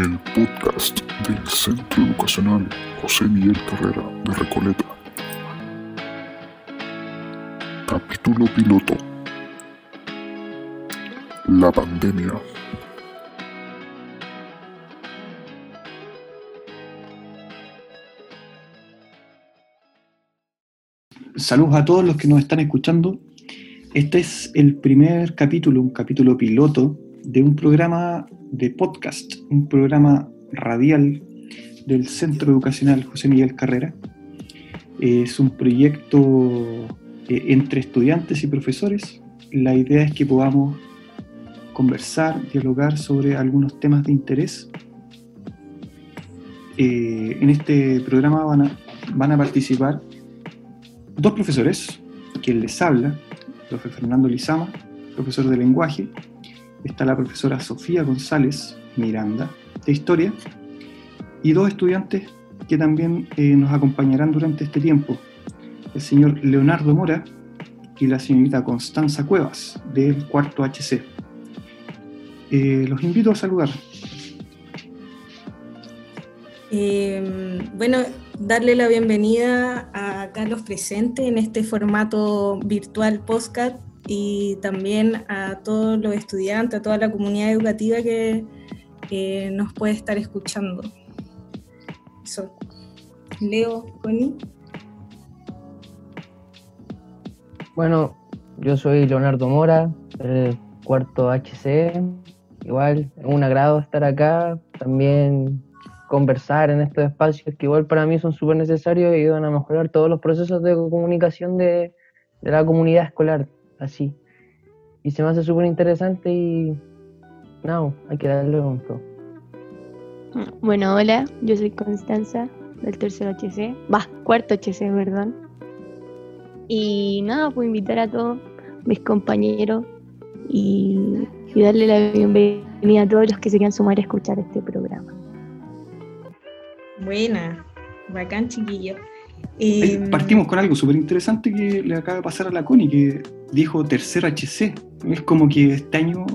el podcast del Centro Educacional José Miguel Carrera de Recoleta. Capítulo piloto. La pandemia. Saludos a todos los que nos están escuchando. Este es el primer capítulo, un capítulo piloto de un programa de podcast, un programa radial del Centro Educacional José Miguel Carrera. Es un proyecto eh, entre estudiantes y profesores. La idea es que podamos conversar, dialogar sobre algunos temas de interés. Eh, en este programa van a, participar dos profesores, quien les habla, el profe Fernando Lizama, profesor de lenguaje, está la profesora Sofía González Miranda, de historia, y dos estudiantes que también eh, nos acompañarán durante este tiempo, el señor Leonardo Mora y la señorita Constanza Cuevas, del cuarto HC. Eh, los invito a saludar. Eh, bueno, darle la bienvenida a Carlos presente en este formato virtual podcast y también a todos los estudiantes, a toda la comunidad educativa que nos puede estar escuchando. Leo, Connie. Bueno, yo soy Leonardo Mora, el cuarto HC. Igual, es un agrado estar acá. También conversar en estos espacios que igual para mí son súper necesarios y ayudan a mejorar todos los procesos de comunicación de la comunidad escolar, así. Y se me hace súper interesante y no, hay que darle con todo. Bueno, hola, yo soy Constanza del tercer HC, va, cuarto HC, perdón. Y nada, puedo invitar a todos mis compañeros y, y darle la bienvenida a todos los que se quieran sumar a escuchar este programa. Buena, bacán chiquillo. Eh, partimos con algo súper interesante que le acaba de pasar a la Connie, que dijo tercer HC. Es como que este año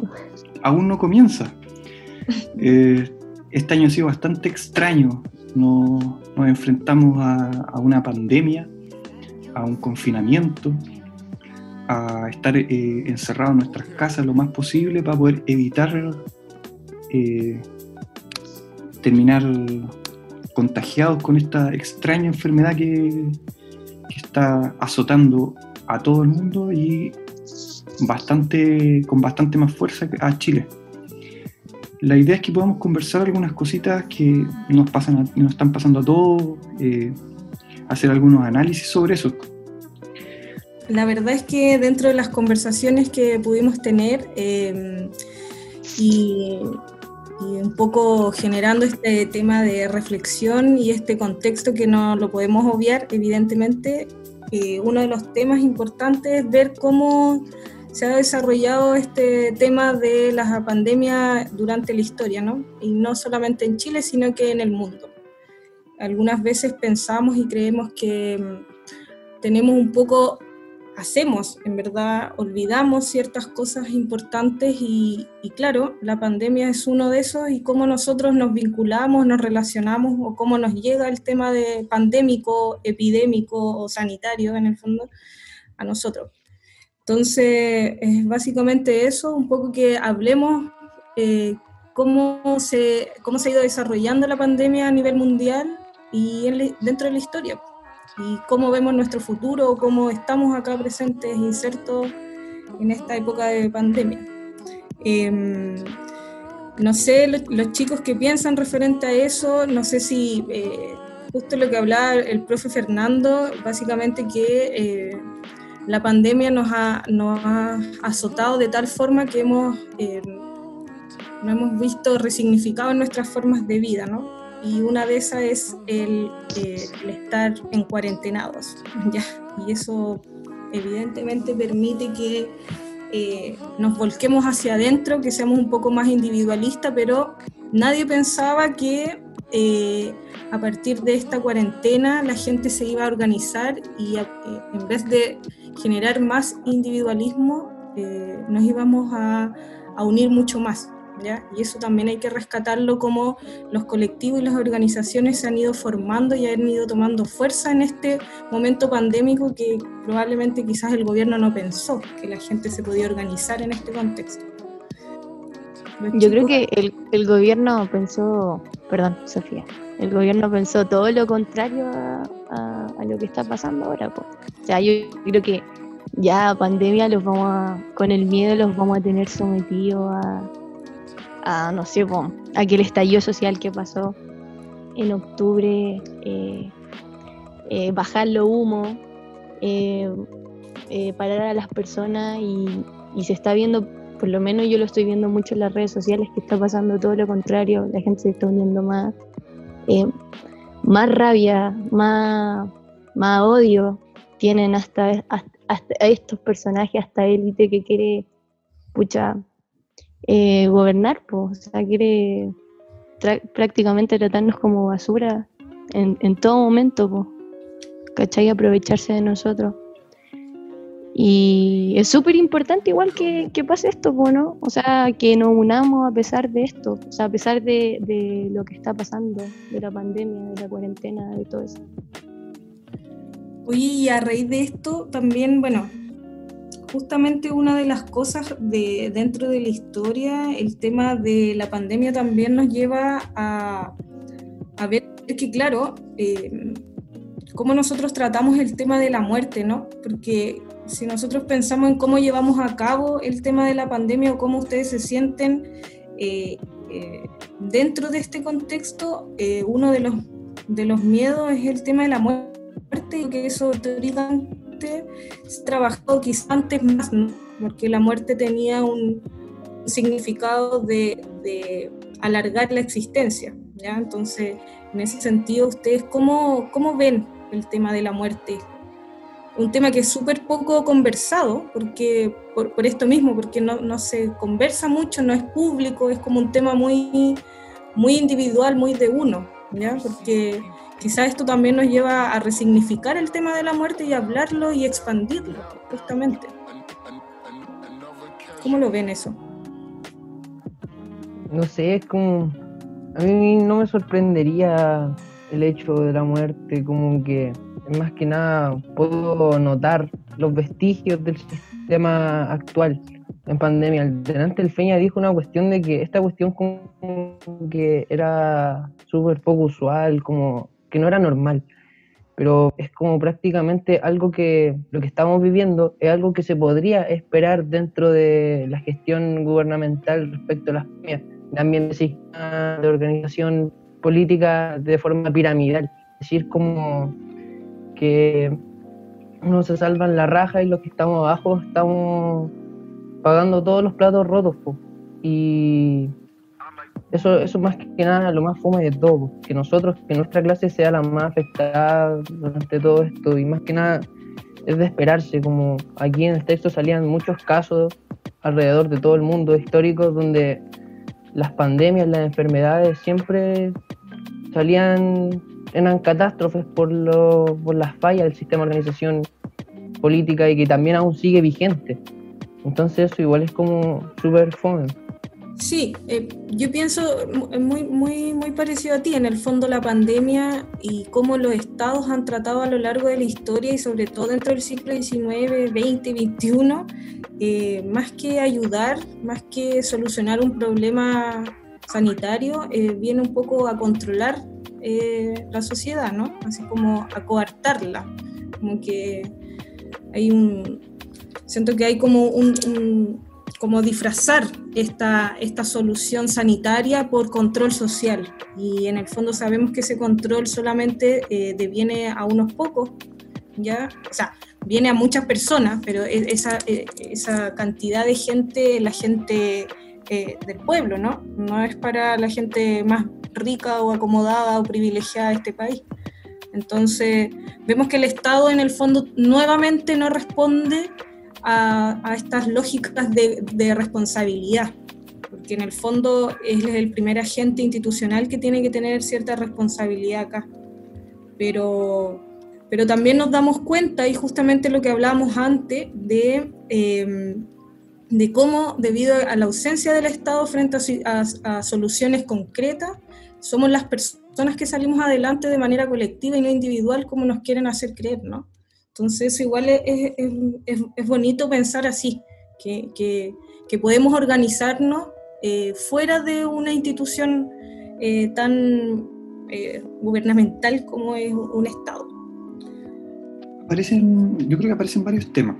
aún no comienza. Eh, este año ha sido bastante extraño. No, nos enfrentamos a, a, una pandemia, a un confinamiento, a estar eh, encerrados en nuestras casas lo más posible para poder evitar eh, terminar contagiados con esta extraña enfermedad que, que, está azotando a todo el mundo y bastante, con bastante más fuerza a Chile. La idea es que podamos conversar algunas cositas que nos, pasan a, nos están pasando a todos, eh, hacer algunos análisis sobre eso. La verdad es que dentro de las conversaciones que pudimos tener eh, y y un poco generando este tema de reflexión y este contexto que no lo podemos obviar, evidentemente, uno de los temas importantes es ver cómo se ha desarrollado este tema de la pandemia durante la historia, ¿no? Y no solamente en Chile, sino que en el mundo. Algunas veces pensamos y creemos que mm, tenemos un poco hacemos, en verdad olvidamos ciertas cosas importantes y, y, claro, la pandemia es uno de esos y cómo nosotros nos vinculamos, nos relacionamos o cómo nos llega el tema de pandémico, epidémico o sanitario en el fondo a nosotros. Entonces, es básicamente eso, un poco que hablemos eh, cómo, se, cómo se ha ido desarrollando la pandemia a nivel mundial y en, dentro de la historia y cómo vemos nuestro futuro, cómo estamos acá presentes, insertos en esta época de pandemia. Eh, no sé, los, chicos que piensan referente a eso, no sé si eh, justo lo que hablaba el profe Fernando, básicamente que eh, la pandemia nos ha, nos ha, azotado de tal forma que hemos, eh, no hemos visto resignificado en nuestras formas de vida, ¿no? Y una de esas es el, eh, estar en cuarentenados, ¿ya? Y eso evidentemente permite que eh, nos volquemos hacia adentro, que seamos un poco más individualistas, pero nadie pensaba que eh, a partir de esta cuarentena la gente se iba a organizar y en vez de generar más individualismo, nos íbamos a unir mucho más. ¿Ya? Y eso también hay que rescatarlo como los colectivos y las organizaciones se han ido formando y han ido tomando fuerza en este momento pandémico que probablemente quizás el gobierno no pensó que la gente se podía organizar en este contexto. Yo creo que el, el gobierno pensó, perdón, Sofía, el gobierno pensó todo lo contrario a, a- a lo que está pasando ahora. po. O sea, yo creo que ya pandemia los vamos a, con el miedo los vamos a tener sometidos a, a no sé, po, a que el estallido social que pasó en octubre, eh, eh, bajar los humos, eh, parar a las personas y, se está viendo, por lo menos yo lo estoy viendo mucho en las redes sociales, que está pasando todo lo contrario, la gente se está uniendo más, más rabia, más, más odio tienen hasta, hasta, hasta estos personajes, hasta élite que quiere, pucha, eh, gobernar, pues, o sea, quiere prácticamente tratarnos como basura en, en todo momento, pues, ¿cachai? Aprovecharse de nosotros. Y es súper importante igual que, que pase esto, ¿no? O sea, que nos unamos a pesar de esto, o sea, a pesar de, de lo que está pasando, de la pandemia, de la cuarentena, de todo eso. Oye, y a raíz de esto también, bueno, justamente una de las cosas de, dentro de la historia, el tema de la pandemia también nos lleva a, ver que, claro, eh, cómo nosotros tratamos el tema de la muerte, ¿no? Porque si nosotros pensamos en cómo llevamos a cabo el tema de la pandemia o cómo ustedes se sienten eh, eh, dentro de este contexto, uno de los, de los miedos es el tema de la muerte que eso ha trabajado quizás antes más, ¿no? porque la muerte tenía un significado de, de alargar la existencia. ¿ya? Entonces, en ese sentido, ¿ustedes cómo, cómo ven el tema de la muerte? Un tema que es súper poco conversado, porque por, por esto mismo, porque no, no, se conversa mucho, no es público, es como un tema muy, muy individual, muy de uno, ¿ya? porque quizás esto también nos lleva a resignificar el tema de la muerte y hablarlo y expandirlo, justamente. ¿Cómo lo ven eso? No sé, es como. A mí no me sorprendería el hecho de la muerte, como que más que nada puedo notar los vestigios del sistema actual en pandemia. Delante el Feña dijo una cuestión de que esta cuestión como que era súper poco usual, como que no era normal, pero es como prácticamente algo que lo que estamos viviendo es algo que se podría esperar dentro de la gestión gubernamental respecto a las pandemias, también de, de organización política de forma piramidal, es decir, como que uno se salva en la raja y los que estamos abajo estamos pagando todos los platos rotos, y eso, eso más que nada lo más fome de todo, que nosotros, que nuestra clase sea la más afectada durante todo esto, y más que nada es de esperarse, como aquí en el texto salían muchos casos alrededor de todo el mundo históricos donde las pandemias, las enfermedades siempre salían, eran catástrofes por, lo, por las fallas del sistema de organización política y que también aún sigue vigente. Entonces eso igual es como súper fome. Sí, eh, yo pienso muy, muy, muy parecido a ti, en el fondo la pandemia y cómo los estados han tratado a lo largo de la historia y sobre todo dentro del siglo XIX, XX, XXI, eh, más que ayudar, más que solucionar un problema sanitario, eh, viene un poco a controlar eh, la sociedad, ¿no? Así como a coartarla, como que hay un, siento que hay como un como disfrazar esta, esta solución sanitaria por control social. Y en el fondo sabemos que ese control solamente eh, deviene a unos pocos, ¿ya? O sea, viene a muchas personas, pero esa, esa cantidad de gente, la gente eh, del pueblo, ¿no? No es para la gente más rica o acomodada o privilegiada de este país. Entonces, vemos que el Estado en el fondo nuevamente no responde a, a estas lógicas de, de, responsabilidad, porque en el fondo es el primer agente institucional que tiene que tener cierta responsabilidad acá. Pero, pero también nos damos cuenta, y justamente lo que hablábamos antes, de, eh, de cómo, debido a la ausencia del Estado frente a, soluciones concretas, somos las personas que salimos adelante de manera colectiva y no individual como nos quieren hacer creer, ¿no? Entonces, igual es, es, bonito pensar así, que, que, podemos organizarnos eh, fuera de una institución eh, tan eh, gubernamental como es un Estado. Aparecen, yo creo que aparecen varios temas.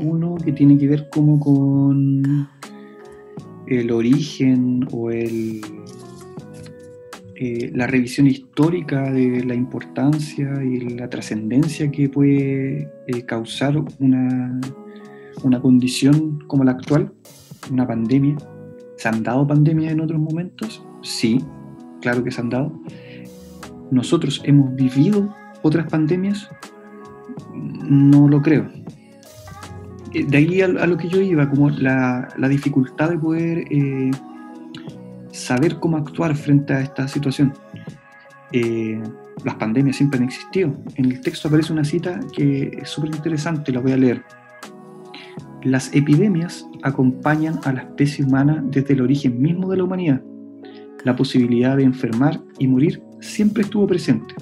Uno que tiene que ver como con el origen o el, eh, la revisión histórica de la importancia y la trascendencia que puede eh, causar una, una condición como la actual, una pandemia. ¿Se han dado pandemias en otros momentos? Sí, claro que se han dado. ¿Nosotros hemos vivido otras pandemias? No lo creo. Eh, de ahí a, lo que yo iba, como la, dificultad de poder eh, saber cómo actuar frente a esta situación. Eh, las pandemias siempre han existido. En el texto aparece una cita que es súper interesante, la voy a leer. Las epidemias acompañan a la especie humana desde el origen mismo de la humanidad. La posibilidad de enfermar y morir siempre estuvo presente,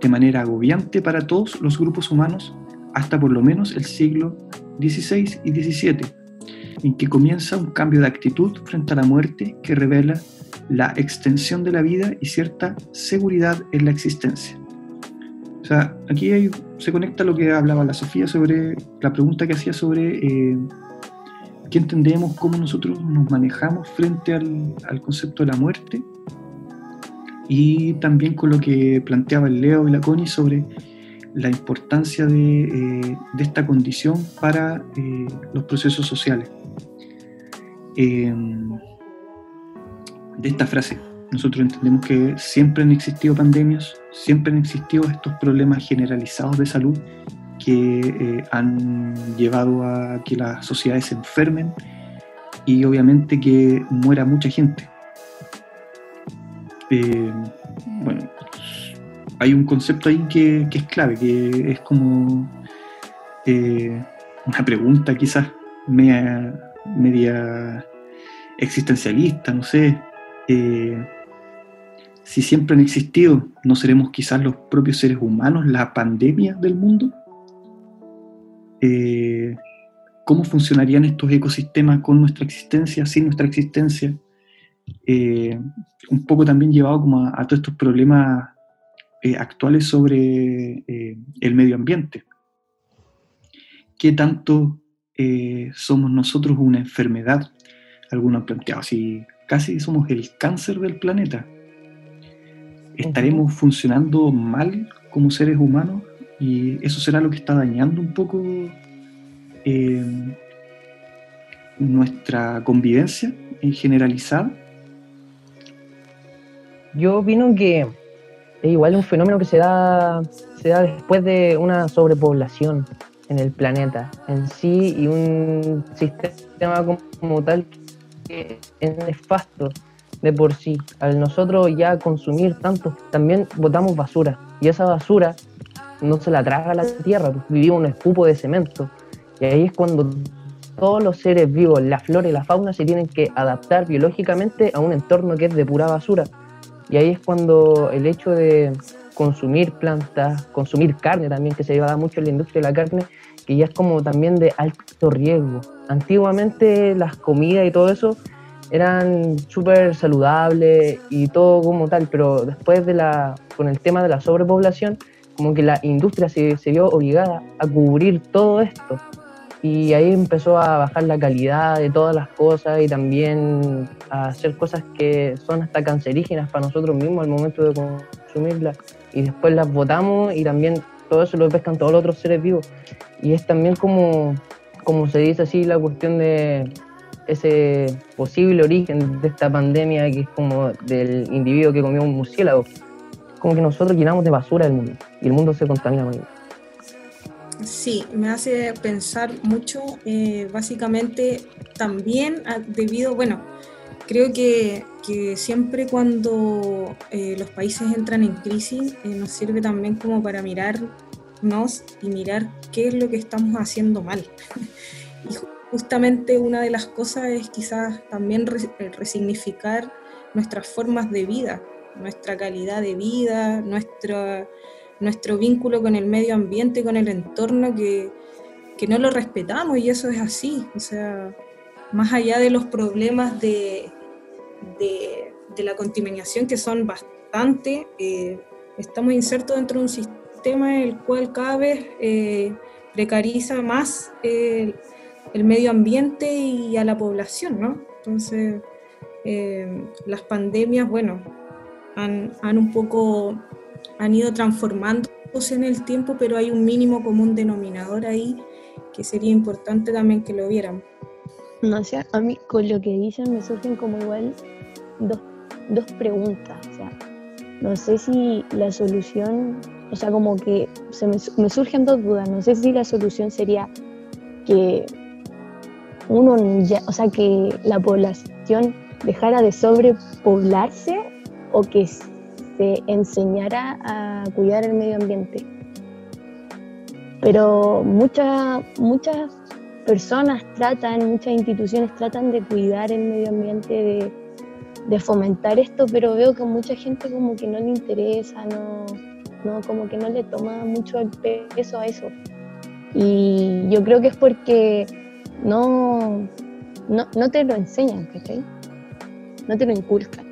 de manera agobiante para todos los grupos humanos hasta por lo menos el siglo 16 y 17, en que comienza un cambio de actitud frente a la muerte que revela la extensión de la vida y cierta seguridad en la existencia. O sea, aquí se conecta lo que hablaba la Sofía sobre la pregunta que hacía sobre eh, qué entendemos, cómo nosotros nos manejamos frente al, al, concepto de la muerte y también con lo que planteaba el Leo y la Connie sobre la importancia eh, de, esta condición para eh, los procesos sociales. Em, de esta frase, nosotros entendemos que siempre han existido pandemias, siempre han existido estos problemas generalizados de salud que eh, han llevado a que las sociedades se enfermen y obviamente que muera mucha gente. Em, bueno, hay un concepto ahí que, es clave, que es como eh, una pregunta quizás media, media existencialista, no sé. Eh, si siempre han existido, ¿no seremos quizás los propios seres humanos la pandemia del mundo? Eh, ¿Cómo funcionarían estos ecosistemas con nuestra existencia, sin nuestra existencia? un poco también llevado como a todos estos problemas eh, actuales sobre eh, el medio ambiente. ¿Qué tanto eh, somos nosotros una enfermedad? Algunos han planteado así, casi somos el cáncer del planeta. ¿Estaremos funcionando mal como seres humanos? Y eso será lo que está dañando un poco nuestra convivencia en generalizada. Yo opino que es igual un fenómeno que se da, se da después de una sobrepoblación en el planeta en sí y un sistema como tal que es nefasto de por sí. Al nosotros ya consumir tanto, también botamos basura y esa basura no se la traga la tierra, pues vivimos un escupo de cemento y ahí es cuando todos los seres vivos, la flora y la fauna se tienen que adaptar biológicamente a un entorno que es de pura basura y ahí es cuando el hecho de consumir plantas, consumir carne también, que se lleva mucho en la industria de la carne, que ya es como también de alto riesgo. Antiguamente las comidas y todo eso eran súper saludables y todo como tal, pero después de la, con el tema de la sobrepoblación, como que la industria se, se vio obligada a cubrir todo esto y ahí empezó a bajar la calidad de todas las cosas y también a hacer cosas que son hasta cancerígenas para nosotros mismos al momento de consumirlas y después las botamos y también todo eso lo pescan todos los otros seres vivos. Y es también como, como se dice así la cuestión de ese posible origen de esta pandemia que es como del individuo que comió un murciélago. Como que nosotros llenamos de basura el mundo y el mundo se contamina con Sí, me hace pensar mucho, eh, básicamente también debido, bueno, creo que, siempre cuando eh, los países entran en crisis eh, nos sirve también como para mirarnos y mirar qué es lo que estamos haciendo mal. y justamente una de las cosas es quizás también resignificar nuestras formas de vida, nuestra calidad de vida, nuestro, nuestro vínculo con el medio ambiente, con el entorno, que, que no lo respetamos y eso es así. O sea, más allá de los problemas de, de, la contaminación, que son bastante, eh, estamos insertos dentro de un sistema en el cual cada vez eh, precariza más el medio ambiente y a la población, ¿no? Entonces, eh, las pandemias, bueno, han, han, un poco, han ido transformándose en el tiempo, pero hay un mínimo común denominador ahí que sería importante también que lo vieran. No sé, a mí con lo que dicen me surgen como igual dos, dos preguntas. O sea, no sé si la solución, o sea, como que se me, me surgen dos dudas. No sé si la solución sería que uno ya, o sea, que la población dejara de sobrepoblarse o que se enseñara a cuidar el medio ambiente. Pero muchas muchas personas tratan, muchas instituciones tratan de cuidar el medio ambiente, de, de fomentar esto, pero veo que mucha gente como que no le interesa, no, no, como que no le toma mucho el peso a eso. Y yo creo que es porque no, no, no te lo enseñan, ¿cachai? no te lo inculcan.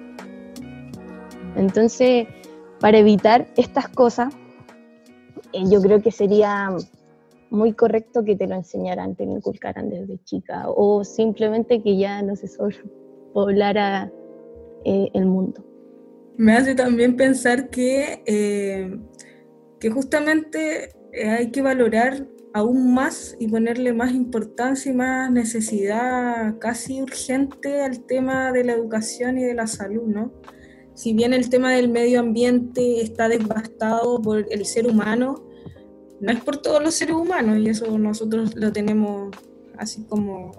Entonces, para evitar estas cosas, eh, yo creo que sería muy correcto que te lo enseñaran, te lo inculcaran desde chica, o simplemente que ya no se sobrepoblara eh, el mundo. Me hace también pensar que, eh, que justamente hay que valorar aún más y ponerle más importancia y más necesidad casi urgente al tema de la educación y de la salud, ¿no? Si bien el tema del medio ambiente está devastado por el ser humano, no es por todos los seres humanos y eso nosotros lo tenemos así como,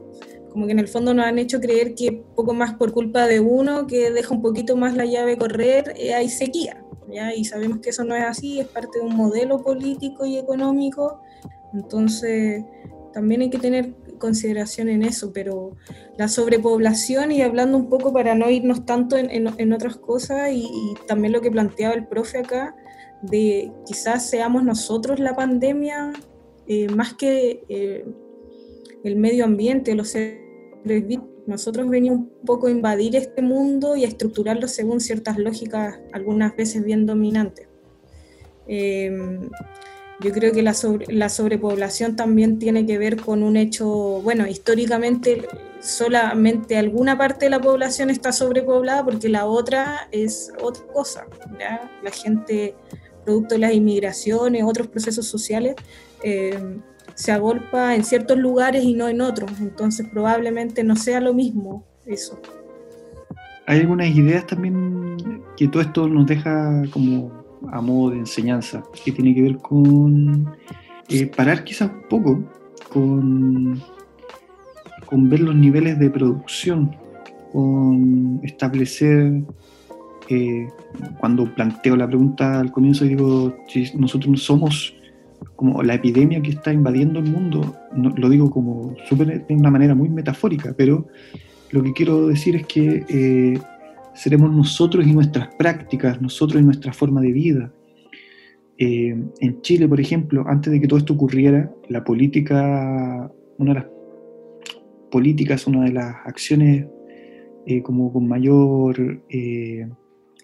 como que en el fondo nos han hecho creer que poco más por culpa de uno que deja un poquito más la llave correr, eh, hay sequía. ¿ya? Y sabemos que eso no es así, es parte de un modelo político y económico entonces, también hay que tener consideración en eso, pero la sobrepoblación y hablando un poco para no irnos tanto en, otras cosas y, también lo que planteaba el profe acá, de quizás seamos nosotros la pandemia eh, más que eh, el medio ambiente, los seres nosotros venimos un poco a invadir este mundo y a estructurarlo según ciertas lógicas, algunas veces bien dominantes. Eh, yo creo que la, la sobrepoblación también tiene que ver con un hecho, bueno, históricamente solamente alguna parte de la población está sobrepoblada porque la otra es otra cosa. La gente, producto de las inmigraciones, otros procesos sociales, eh, se agolpa en ciertos lugares y no en otros. Entonces probablemente no sea lo mismo eso. Hay algunas ideas también que todo esto nos deja como a modo de enseñanza, que tiene que ver con eh, parar quizás un poco con, con ver los niveles de producción, con establecer, eh, cuando planteo la pregunta al comienzo, digo, si nosotros somos como la epidemia que está invadiendo el mundo, lo digo como de una manera muy metafórica, pero lo que quiero decir es que eh, seremos nosotros y nuestras prácticas, nosotros y nuestra forma de vida. Eh, en Chile, por ejemplo, antes de que todo esto ocurriera, la política, una de las políticas, una de las acciones eh, como con mayor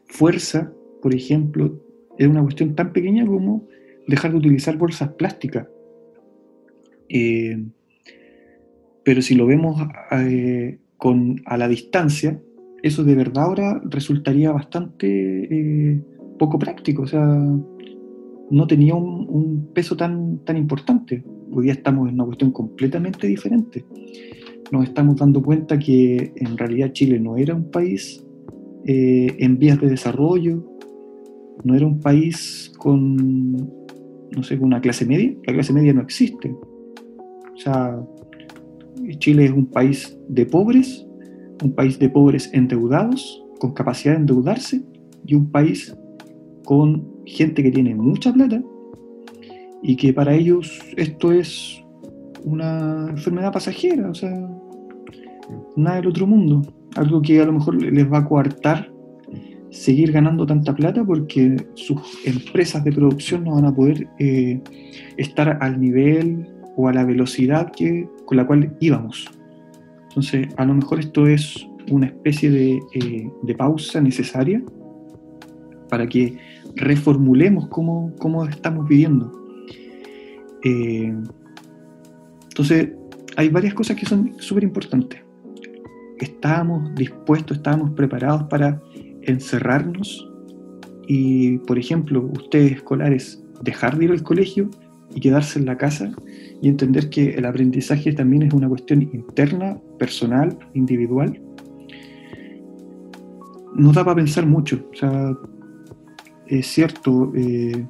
fuerza, por ejemplo, es una cuestión tan pequeña como dejar de utilizar bolsas plásticas. pero si lo vemos con, a la distancia, eso de verdad ahora resultaría bastante eh, poco práctico, o sea, no tenía un, peso tan, tan importante. Hoy día estamos en una cuestión completamente diferente. Nos estamos dando cuenta que en realidad Chile no era un país eh, en vías de desarrollo, no era un país con, no sé, una clase media. La clase media no existe. O sea, Chile es un país de pobres un país de pobres endeudados, con capacidad de endeudarse, y un país con gente que tiene mucha plata y que para ellos esto es una enfermedad pasajera, o sea, nada del otro mundo. Algo que a lo mejor les va a coartar seguir ganando tanta plata porque sus empresas de producción no van a poder eh, estar al nivel o a la velocidad que, con la cual íbamos. Entonces, a lo mejor esto es una especie de, eh, pausa necesaria para que reformulemos cómo, cómo estamos viviendo. Eh, entonces, hay varias cosas que son súper importantes. Estábamos dispuestos, estábamos preparados para encerrarnos y, por ejemplo, ustedes escolares, dejar de ir al colegio y quedarse en la casa y entender que el aprendizaje también es una cuestión interna, personal, individual, nos da para pensar mucho. Es cierto, eh,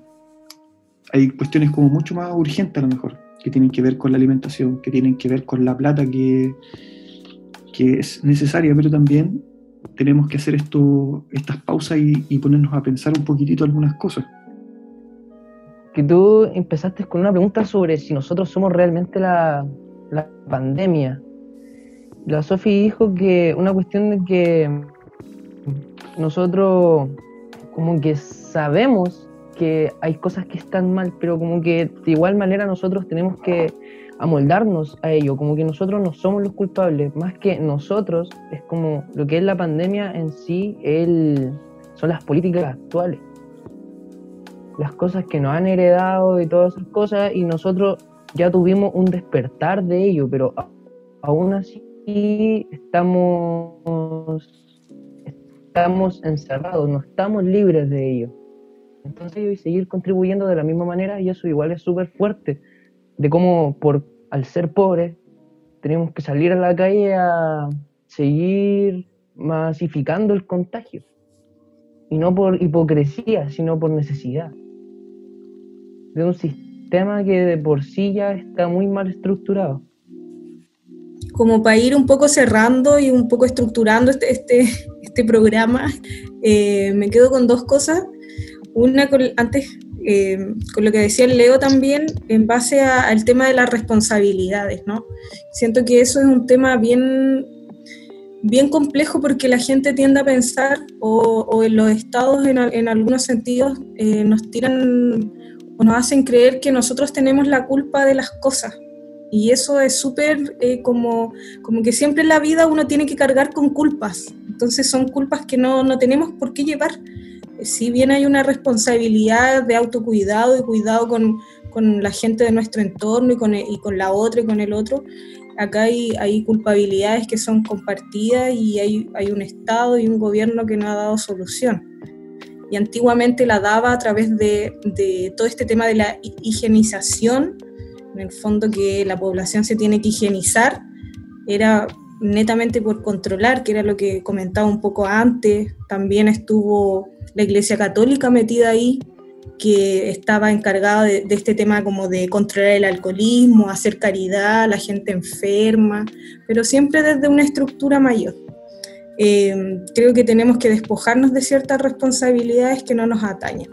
hay cuestiones como mucho más urgentes a lo mejor, que tienen que ver con la alimentación, que tienen que ver con la plata que, que es necesaria, pero también tenemos que hacer esto, estas pausas y, ponernos a pensar un poquitito algunas cosas. Que tú empezaste con una pregunta sobre si nosotros somos realmente la, la pandemia. La Sofi dijo que una cuestión de que nosotros como que sabemos que hay cosas que están mal, pero como que de igual manera nosotros tenemos que amoldarnos a ello, como que nosotros no somos los culpables, más que nosotros, es como lo que es la pandemia en sí, son las políticas actuales, las cosas que nos han heredado y todas esas cosas, y nosotros ya tuvimos un despertar de ello, pero aún así estamos, estamos encerrados, no estamos libres de ello. Entonces, y seguir contribuyendo de la misma manera, y eso igual es súper fuerte de cómo por al ser pobres tenemos que salir a la calle a seguir masificando el contagio. Y no por hipocresía, sino por necesidad. De un sistema que de por sí ya está muy mal estructurado. Como para ir un poco cerrando y un poco estructurando este, este, este programa, eh, me quedo con dos cosas. Una, antes eh, con lo que decía el Leo también, en base al tema de las responsabilidades, ¿no? Siento que eso es un tema bien, bien complejo porque la gente tiende a pensar, o, en los estados en, algunos sentidos eh, nos tiran o nos hacen creer que nosotros tenemos la culpa de las cosas. Y eso es súper eh, como, como que siempre en la vida uno tiene que cargar con culpas. Entonces son culpas que no, no tenemos por qué llevar si bien hay una responsabilidad de autocuidado y cuidado con, la gente de nuestro entorno y con, y con, la otra y con el otro, acá hay, hay culpabilidades que son compartidas y hay, hay, un Estado y un gobierno que no ha dado solución. Y antiguamente la daba a través de, de todo este tema de la higienización, en el fondo que la población se tiene que higienizar, era netamente por controlar, que era lo que comentaba un poco antes, también estuvo la Iglesia Católica metida ahí, que estaba encargada de, este tema como de controlar el alcoholismo, hacer caridad a la gente enferma, pero siempre desde una estructura mayor. Eh, creo que tenemos que despojarnos de ciertas responsabilidades que no nos atañen.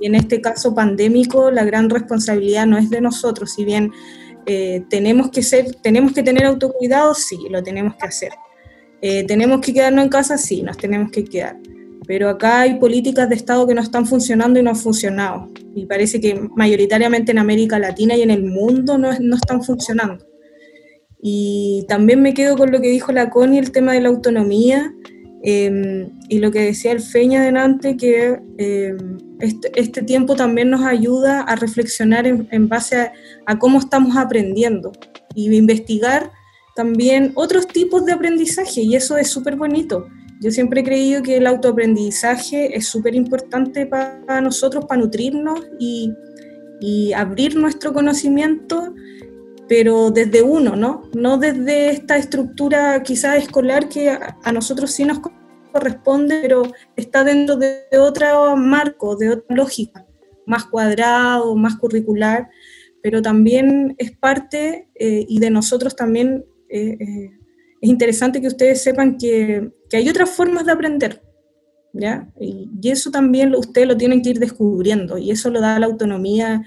Y en este caso pandémico, la gran responsabilidad no es de nosotros, si bien eh, tenemos, que ser, tenemos que tener autocuidado, sí, lo tenemos que hacer. Eh, tenemos que quedarnos en casa, sí, nos tenemos que quedar pero acá hay políticas de Estado que no están funcionando y no han funcionado. Y parece que mayoritariamente en América Latina y en el mundo no, no están funcionando. Y también me quedo con lo que dijo la Connie, el tema de la autonomía, em, y lo que decía el Feña delante, que em, este, este, tiempo también nos ayuda a reflexionar en, en base a, a, cómo estamos aprendiendo y investigar también otros tipos de aprendizaje, y eso es súper bonito. Yo siempre he creído que el autoaprendizaje es súper importante para nosotros, para nutrirnos y, abrir nuestro conocimiento, pero desde uno, ¿no? No desde esta estructura quizás escolar que a, nosotros sí nos corresponde, pero está dentro de, otro marco, de otra lógica, más cuadrado, más curricular, pero también es parte eh, y de nosotros también eh, eh, es interesante que ustedes sepan que, hay otras formas de aprender, ¿ya? Y, eso también ustedes lo tienen que ir descubriendo, y eso lo da la autonomía,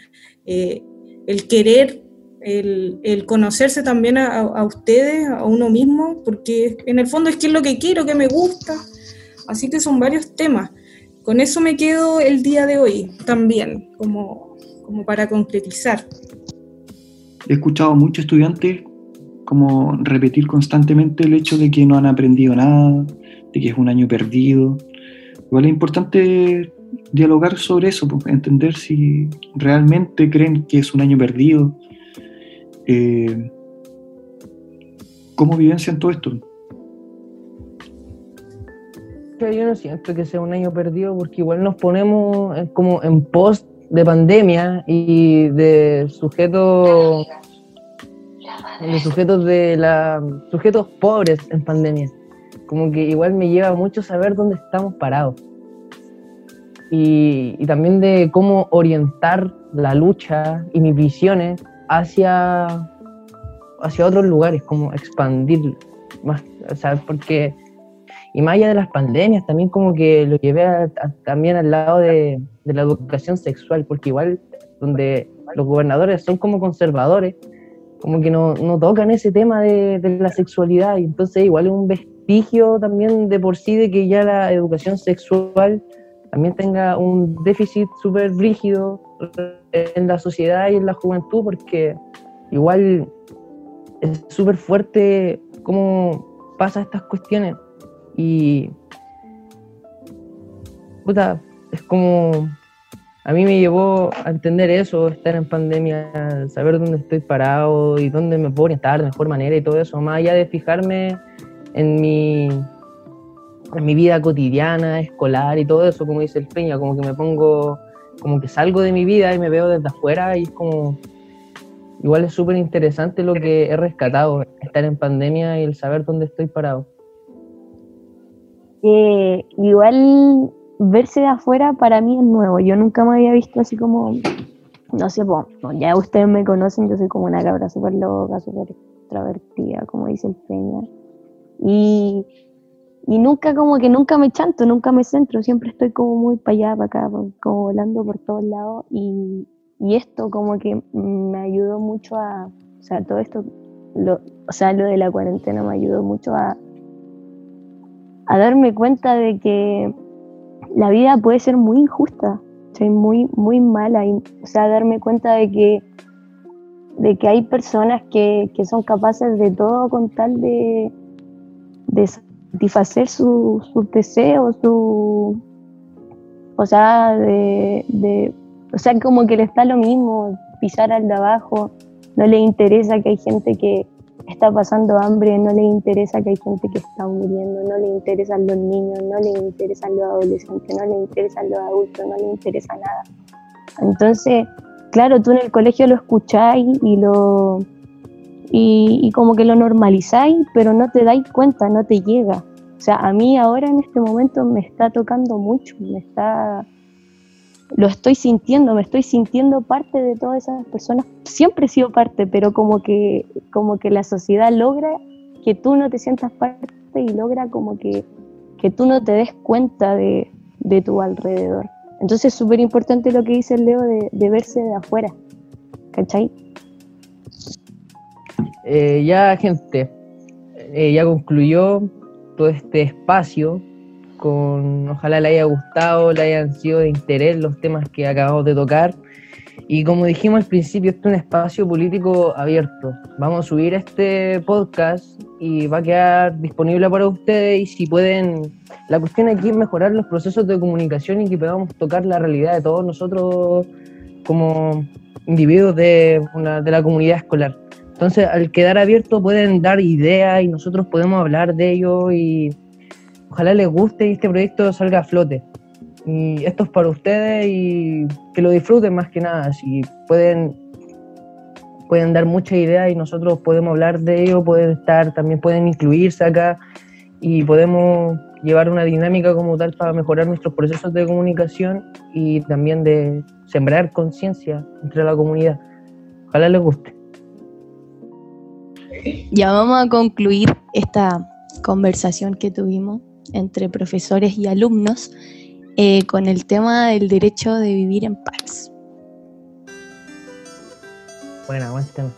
eh, el querer el, conocerse también a, ustedes, a uno mismo, porque en el fondo es qué es lo que quiero, qué me gusta. Así que son varios temas. Con eso me quedo el día de hoy también, como, como para concretizar. He escuchado muchos estudiantes como repetir constantemente el hecho de que no han aprendido nada, de que es un año perdido. Igual es importante dialogar sobre eso, pues, entender si realmente creen que es un año perdido, eh, cómo vivencian todo esto. Yo no siento que sea un año perdido porque igual nos ponemos como en post de pandemia y de sujetos de sujetos de la sujetos pobres en pandemia. Como que igual me lleva mucho saber dónde estamos parados. Y, y también de cómo orientar la lucha y mis visiones hacia hacia otros lugares como expandir más o sea porque y más allá de las pandemias, también como que lo llevé también al lado de, de, la educación sexual, porque igual donde los gobernadores son como conservadores, como que no, no tocan ese tema de, de, la sexualidad, y entonces igual es un vestigio también de por sí de que ya la educación sexual también tenga un déficit súper rígido en la sociedad y en la juventud, porque igual es súper fuerte cómo pasa estas cuestiones y. Puta, es como. A mí me llevó a entender eso, estar en pandemia, saber dónde estoy parado y dónde me puedo orientar de mejor manera y todo eso, más allá de fijarme en mi, en mi vida cotidiana, escolar y todo eso, como dice el Peña, como que me pongo, como que salgo de mi vida y me veo desde afuera y es como, igual es súper interesante lo que he rescatado, estar en pandemia y el saber dónde estoy parado. Que igual verse de afuera para mí es nuevo. Yo nunca me había visto así como, no sé, pues, ya ustedes me conocen, yo soy como una cabra súper loca, súper extrovertida, como dice el Peña. Y, y nunca como que nunca me chanto, nunca me centro, siempre estoy como muy para allá, para acá, como volando por todos lados. Y, y esto como que me ayudó mucho a, o sea, todo esto, lo, o sea, lo de la cuarentena me ayudó mucho a a darme cuenta de que la vida puede ser muy injusta, muy, muy mala, y, o sea, darme cuenta de que, de que hay personas que, que son capaces de todo con tal de, de satisfacer sus deseos, su, o sea, de, de, o sea, como que le está lo mismo pisar al de abajo, no le interesa que hay gente que, está pasando hambre, no le interesa que hay gente que está muriendo, no le interesan los niños, no le interesan los adolescentes, no le interesan los adultos, no le interesa nada. Entonces, claro, tú en el colegio lo escucháis y lo y, como que lo normalizáis, pero no te dais cuenta, no te llega. O sea, a mí ahora en este momento me está tocando mucho, me está lo estoy sintiendo, me estoy sintiendo parte de todas esas personas. Siempre he sido parte, pero como que, como que la sociedad logra que tú no te sientas parte y logra como que, que tú no te des cuenta de, de tu alrededor. Entonces es súper importante lo que dice Leo de, de, verse de afuera. ¿Cachai? Eh, ya, gente, eh, ya concluyó todo este espacio con ojalá le haya gustado, le hayan sido de interés los temas que acabamos de tocar. Y como dijimos al principio, este es un espacio político abierto. Vamos a subir este podcast y va a quedar disponible para ustedes y si pueden, la cuestión aquí es mejorar los procesos de comunicación y que podamos tocar la realidad de todos nosotros como individuos de, una, de la comunidad escolar. Entonces, al quedar abierto pueden dar ideas y nosotros podemos hablar de ello y ojalá les guste y este proyecto salga a flote. Y esto es para ustedes y que lo disfruten más que nada. Si pueden, pueden dar muchas ideas y nosotros podemos hablar de ello, pueden estar, también pueden incluirse acá y podemos llevar una dinámica como tal para mejorar nuestros procesos de comunicación y también de sembrar conciencia entre la comunidad. Ojalá les guste. Ya vamos a concluir esta conversación que tuvimos entre profesores y alumnos eh, con el tema del derecho de vivir en paz. Bueno, buen tema.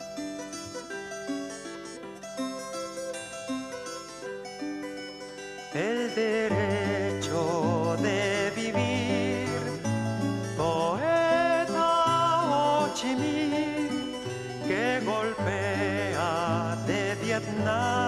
El derecho de vivir, poeta Ho que golpea de Vietnam.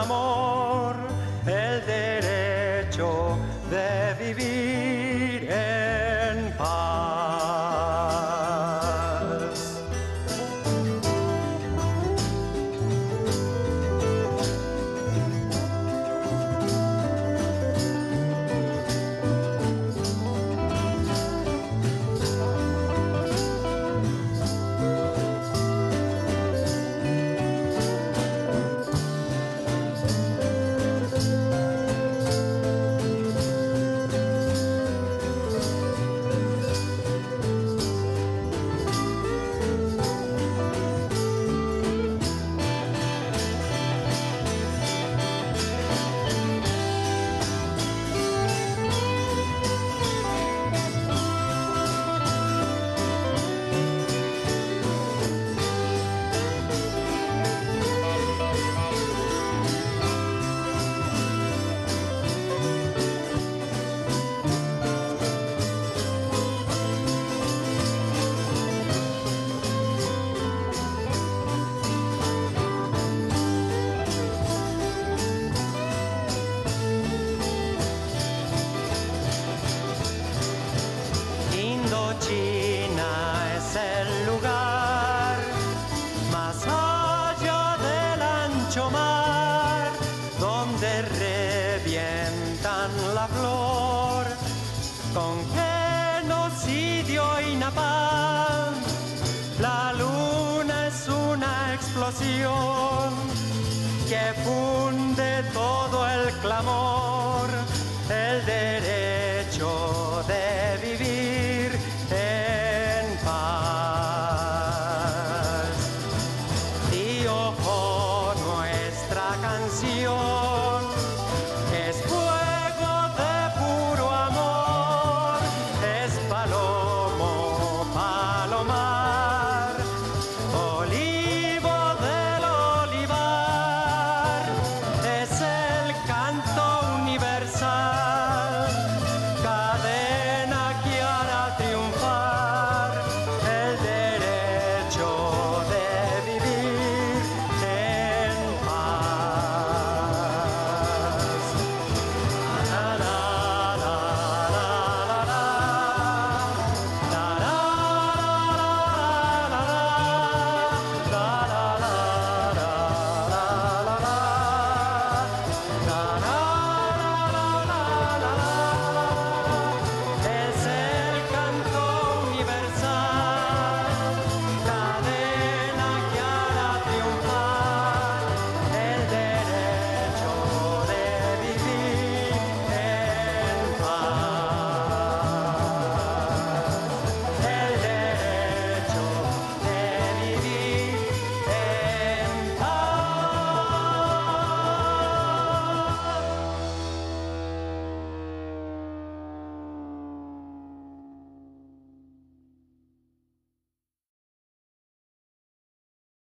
El